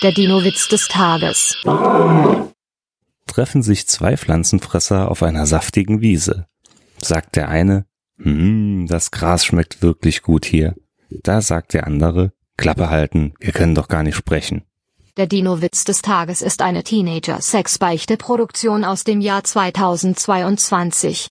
Der Dino-Witz des Tages. Treffen sich zwei Pflanzenfresser auf einer saftigen Wiese. Sagt der eine, hm, das Gras schmeckt wirklich gut hier. Da sagt der andere, Klappe halten, wir können doch gar nicht sprechen. Der Dino-Witz des Tages ist eine Teenager-Sex-Beichte-Produktion aus dem Jahr 2022.